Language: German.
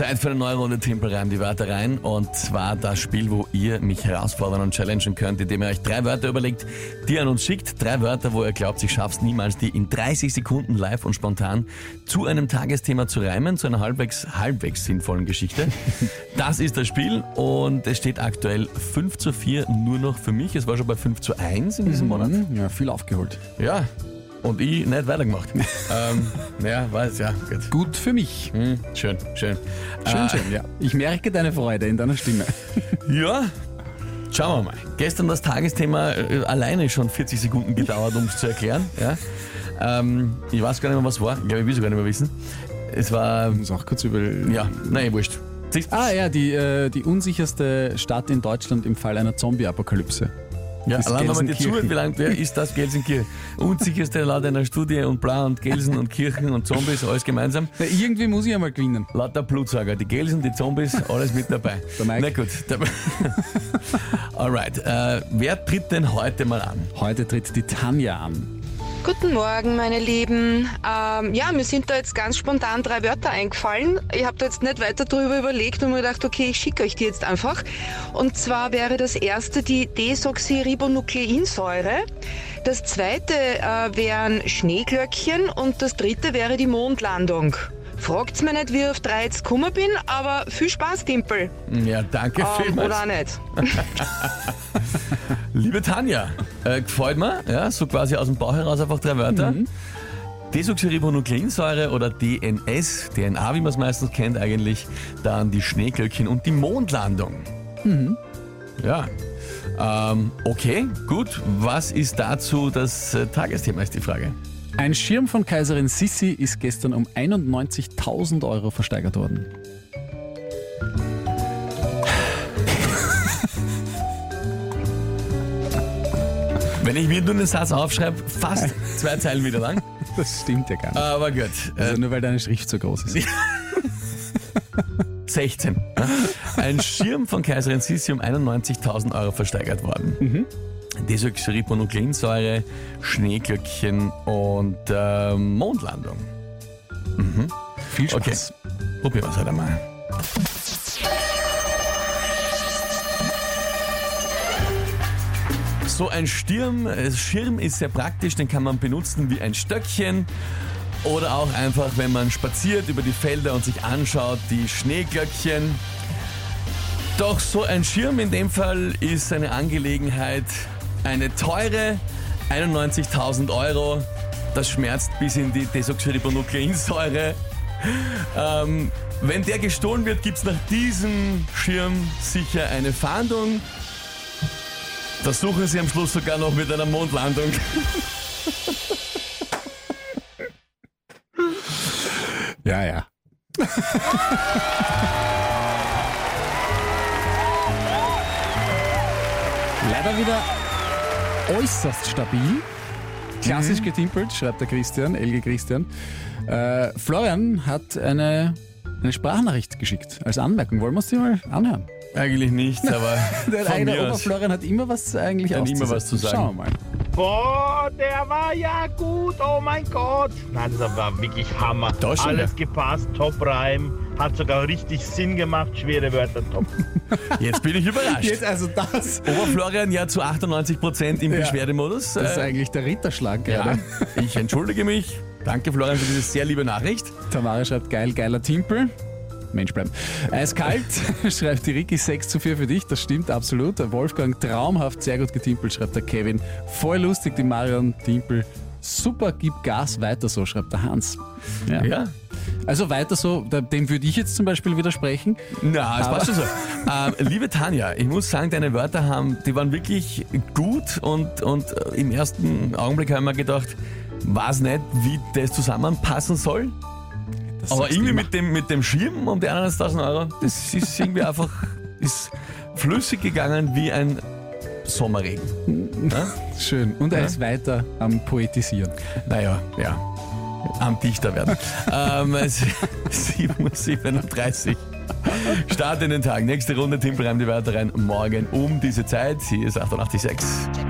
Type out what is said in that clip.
Zeit für eine neue Runde Timpel rein die Wörter rein und zwar das Spiel, wo ihr mich herausfordern und challengen könnt, indem ihr euch drei Wörter überlegt, die ihr an uns schickt. Drei Wörter, wo ihr glaubt, ich schaff's niemals, die in 30 Sekunden live und spontan zu einem Tagesthema zu reimen, zu einer halbwegs, halbwegs sinnvollen Geschichte. Das ist das Spiel und es steht aktuell 5 zu 4 nur noch für mich. Es war schon bei 5 zu 1 in diesem Monat. Ja, viel aufgeholt. Ja. Und ich nicht weitergemacht. ähm, ja, weiß, ja, gut. Gut für mich. Hm, schön, schön. Schön, Äh, schön, ja. Ich merke deine Freude in deiner Stimme. Ja, schauen wir mal. Gestern das Tagesthema äh, alleine schon 40 Sekunden gedauert, um es zu erklären. Ja. Ähm, ich weiß gar nicht mehr, was war. Ich glaube, ich will es gar nicht mehr wissen. Es war, Ich muss auch kurz über... ja, nein, wurscht. Ah ja, die, äh, die unsicherste Stadt in Deutschland im Fall einer Zombie-Apokalypse. Ja, allein wenn man dir zuhört, wie lange wer ist das Gelsenkirchen? Unsicherste laut einer Studie und bla und Gelsen und Kirchen und Zombies, alles gemeinsam. Na, irgendwie muss ich einmal gewinnen. Lauter Blutsauger, die Gelsen, die Zombies, alles mit dabei. Der Mike. Na gut. Der Alright, äh, wer tritt denn heute mal an? Heute tritt die Tanja an. Guten Morgen, meine Lieben. Ähm, ja, mir sind da jetzt ganz spontan drei Wörter eingefallen. Ich habe da jetzt nicht weiter drüber überlegt und mir gedacht, okay, ich schicke euch die jetzt einfach. Und zwar wäre das erste die Desoxyribonukleinsäure. Das zweite äh, wären Schneeglöckchen und das dritte wäre die Mondlandung. Fragt's mir nicht, wie ich auf drei jetzt gekommen bin, aber viel Spaß, Timpel. Ja, danke Ähm, vielmals. oder auch nicht. Liebe Tanja, äh, gefällt mir, ja, so quasi aus dem Bauch heraus einfach drei Wörter. Desoxyribonukleinsäure oder DNS, DNA, wie man es meistens kennt eigentlich, dann die Schneeglöckchen und die Mondlandung. Ja, ähm, okay, gut. Was ist dazu das äh, Tagesthema, ist die Frage. Ein Schirm von Kaiserin Sissi ist gestern um 91.000 Euro versteigert worden. Wenn ich mir nur einen Satz aufschreibe, fast zwei Zeilen wieder lang. Das stimmt ja gar nicht. Aber gut, äh, Also nur weil deine Schrift so groß ist. 16. ja. Ein Schirm von Kaiserin Sissi um 91.000 Euro versteigert worden. Desoxyribonukleinsäure, Schneeglöckchen und ähm, Mondlandung. Viel Okay, Spaß. probieren wir es halt einmal. So ein Stirm, äh, Schirm ist sehr praktisch, den kann man benutzen wie ein Stöckchen oder auch einfach, wenn man spaziert über die Felder und sich anschaut, die Schneeglöckchen. Doch so ein Schirm in dem Fall ist eine Angelegenheit, eine teure 91.000 Euro. Das schmerzt bis in die Desoxyribonukleinsäure. Ähm, wenn der gestohlen wird, gibt es nach diesem Schirm sicher eine Fahndung. Das suchen sie am Schluss sogar noch mit einer Mondlandung. Ja, ja. Leider wieder äußerst stabil. Klassisch getimpelt, schreibt der Christian, LG Christian. Äh, Florian hat eine, eine Sprachnachricht geschickt als Anmerkung. Wollen wir uns die mal anhören? Eigentlich nicht, aber Der von eigene mir aus. Oberflorian hat immer was eigentlich Hat immer was zu sagen. Schauen wir mal. Boah, der war ja gut, oh mein Gott. Nein, das war wirklich Hammer. Da schon, Alles ja. gepasst, Top-Reim, hat sogar richtig Sinn gemacht, schwere Wörter, top. Jetzt bin ich überrascht. Jetzt also das. Oberflorian ja zu 98% im Ja. Beschwerdemodus. Das ist Äh, eigentlich der Ritterschlag ja, gerade. ich entschuldige mich. Danke Florian für diese sehr liebe Nachricht. Tamara schreibt geil, geiler Timpel. Mensch bleiben. Eiskalt, schreibt die Ricky 6 zu 4 für dich, das stimmt absolut. Der Wolfgang traumhaft, sehr gut getimpelt, schreibt der Kevin. Voll lustig, die Marion Timpel. Super, gib Gas, weiter so, schreibt der Hans. Ja. Ja. Also weiter so, dem würde ich jetzt zum Beispiel widersprechen. Na, es passt schon so. Ähm, liebe Tanja, ich muss sagen, deine Wörter haben, die waren wirklich gut und, und im ersten Augenblick haben wir gedacht, weiß nicht, wie das zusammenpassen soll. Das Aber irgendwie mit dem, mit dem Schirm um die 91.000 Euro, das ist irgendwie einfach ist flüssig gegangen wie ein Sommerregen. Schön. Und er ist weiter am Poetisieren. Naja, ja. Am Dichter werden. ähm, es- 7.37 Uhr. Start in den Tag. Nächste Runde Timpel reimt die Wörter rein. Morgen um diese Zeit. Hier ist 88.6.